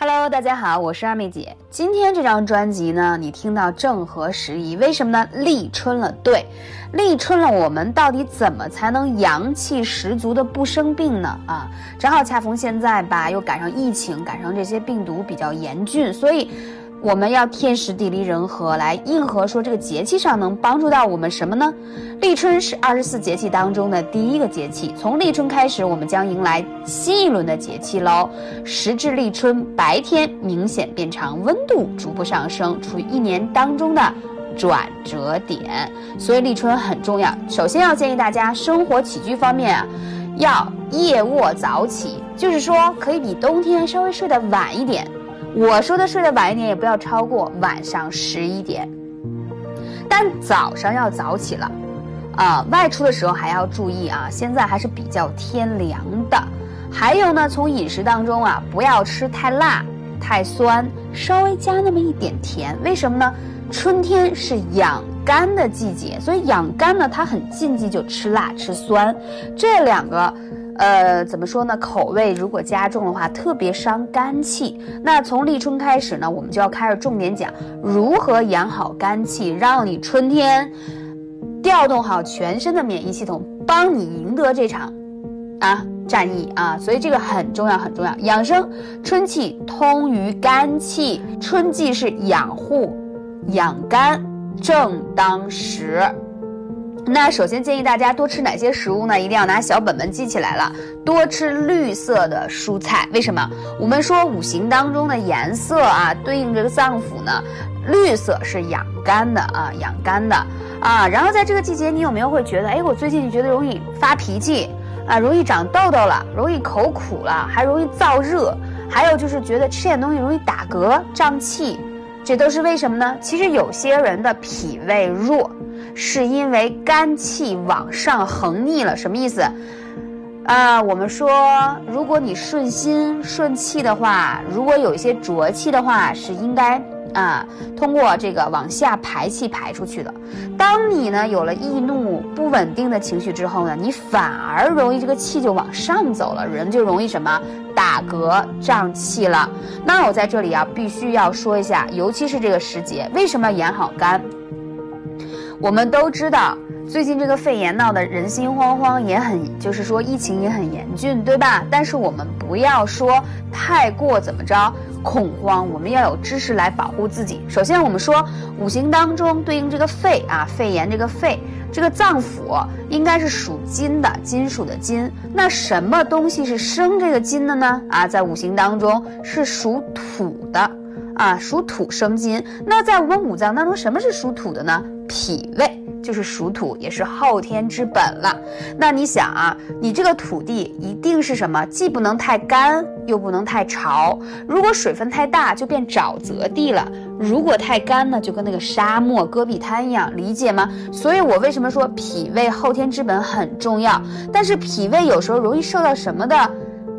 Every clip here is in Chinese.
Hello，大家好，我是二妹姐。今天这张专辑呢，你听到正合时宜。为什么呢？立春了，对，立春了，我们到底怎么才能阳气十足的不生病呢？啊，正好恰逢现在吧，又赶上疫情，赶上这些病毒比较严峻，所以。我们要天时地利人和来应和，说这个节气上能帮助到我们什么呢？立春是二十四节气当中的第一个节气，从立春开始，我们将迎来新一轮的节气喽。时至立春，白天明显变长，温度逐步上升，处于一年当中的转折点，所以立春很重要。首先要建议大家生活起居方面啊，要夜卧早起，就是说可以比冬天稍微睡得晚一点。我说的睡得晚一点，也不要超过晚上十一点，但早上要早起了，啊，外出的时候还要注意啊。现在还是比较天凉的，还有呢，从饮食当中啊，不要吃太辣、太酸，稍微加那么一点甜。为什么呢？春天是养肝的季节，所以养肝呢，它很禁忌就吃辣、吃酸，这两个。呃，怎么说呢？口味如果加重的话，特别伤肝气。那从立春开始呢，我们就要开始重点讲如何养好肝气，让你春天调动好全身的免疫系统，帮你赢得这场啊战役啊。所以这个很重要，很重要。养生，春气通于肝气，春季是养护养肝正当时。那首先建议大家多吃哪些食物呢？一定要拿小本本记起来了。多吃绿色的蔬菜，为什么？我们说五行当中的颜色啊，对应这个脏腑呢，绿色是养肝的啊，养肝的啊。然后在这个季节，你有没有会觉得，哎，我最近觉得容易发脾气啊，容易长痘痘了，容易口苦了，还容易燥热，还有就是觉得吃点东西容易打嗝、胀气，这都是为什么呢？其实有些人的脾胃弱。是因为肝气往上横逆了，什么意思？啊，我们说，如果你顺心顺气的话，如果有一些浊气的话，是应该啊，通过这个往下排气排出去的。当你呢有了易怒不稳定的情绪之后呢，你反而容易这个气就往上走了，人就容易什么打嗝胀气了。那我在这里啊，必须要说一下，尤其是这个时节，为什么要养好肝？我们都知道，最近这个肺炎闹得人心惶惶，也很就是说疫情也很严峻，对吧？但是我们不要说太过怎么着恐慌，我们要有知识来保护自己。首先，我们说五行当中对应这个肺啊，肺炎这个肺这个脏腑应该是属金的，金属的金。那什么东西是生这个金的呢？啊，在五行当中是属土的。啊，属土生金。那在我们五脏当中，什么是属土的呢？脾胃就是属土，也是后天之本了。那你想啊，你这个土地一定是什么？既不能太干，又不能太潮。如果水分太大，就变沼泽地了；如果太干呢，就跟那个沙漠戈壁滩一样，理解吗？所以我为什么说脾胃后天之本很重要？但是脾胃有时候容易受到什么的？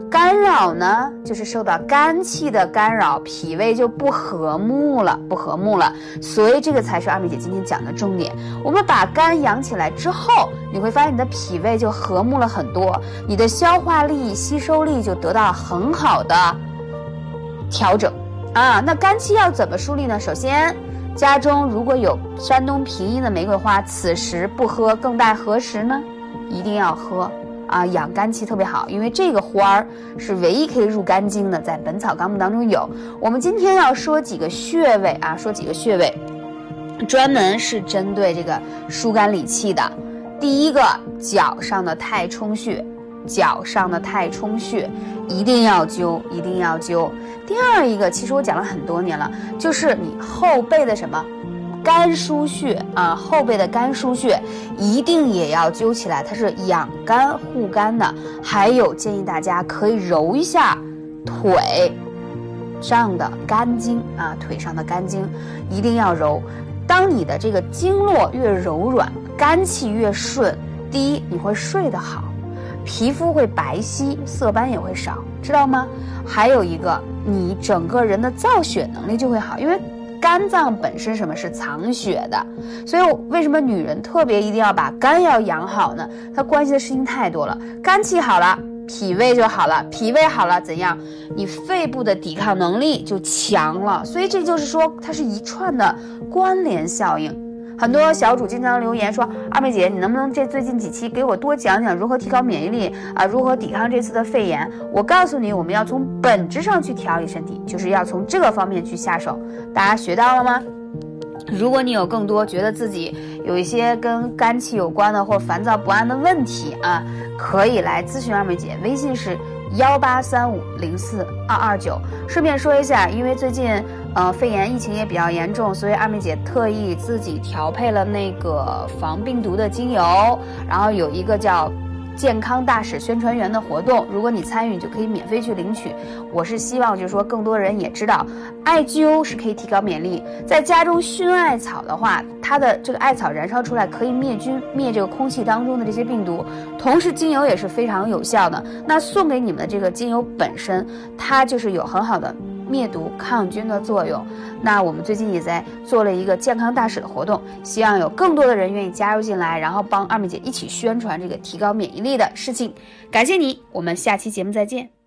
干扰呢，就是受到肝气的干扰，脾胃就不和睦了，不和睦了。所以这个才是二妹姐今天讲的重点。我们把肝养起来之后，你会发现你的脾胃就和睦了很多，你的消化力、吸收力就得到很好的调整啊。那肝气要怎么梳理呢？首先，家中如果有山东平阴的玫瑰花，此时不喝更待何时呢？一定要喝。啊，养肝气特别好，因为这个花儿是唯一可以入肝经的，在《本草纲目》当中有。我们今天要说几个穴位啊，说几个穴位，专门是针对这个疏肝理气的。第一个，脚上的太冲穴，脚上的太冲穴一定要灸，一定要灸。第二一个，其实我讲了很多年了，就是你后背的什么？肝腧穴啊，后背的肝腧穴一定也要灸起来，它是养肝护肝的。还有建议大家可以揉一下腿上的肝经啊，腿上的肝经一定要揉。当你的这个经络越柔软，肝气越顺，第一你会睡得好，皮肤会白皙，色斑也会少，知道吗？还有一个，你整个人的造血能力就会好，因为。肝脏本身什么是藏血的，所以为什么女人特别一定要把肝要养好呢？它关系的事情太多了。肝气好了，脾胃就好了，脾胃好了怎样？你肺部的抵抗能力就强了。所以这就是说，它是一串的关联效应。很多小主经常留言说：“二妹姐，你能不能这最近几期给我多讲讲如何提高免疫力啊？如何抵抗这次的肺炎？”我告诉你，我们要从本质上去调理身体，就是要从这个方面去下手。大家学到了吗？如果你有更多觉得自己有一些跟肝气有关的或烦躁不安的问题啊，可以来咨询二妹姐，微信是幺八三五零四二二九。顺便说一下，因为最近。呃，肺炎疫情也比较严重，所以二妹姐特意自己调配了那个防病毒的精油，然后有一个叫“健康大使宣传员”的活动，如果你参与，就可以免费去领取。我是希望就是说更多人也知道，艾灸是可以提高免疫力。在家中熏艾草的话，它的这个艾草燃烧出来可以灭菌，灭这个空气当中的这些病毒，同时精油也是非常有效的。那送给你们的这个精油本身，它就是有很好的。灭毒抗菌的作用。那我们最近也在做了一个健康大使的活动，希望有更多的人愿意加入进来，然后帮二妹姐一起宣传这个提高免疫力的事情。感谢你，我们下期节目再见。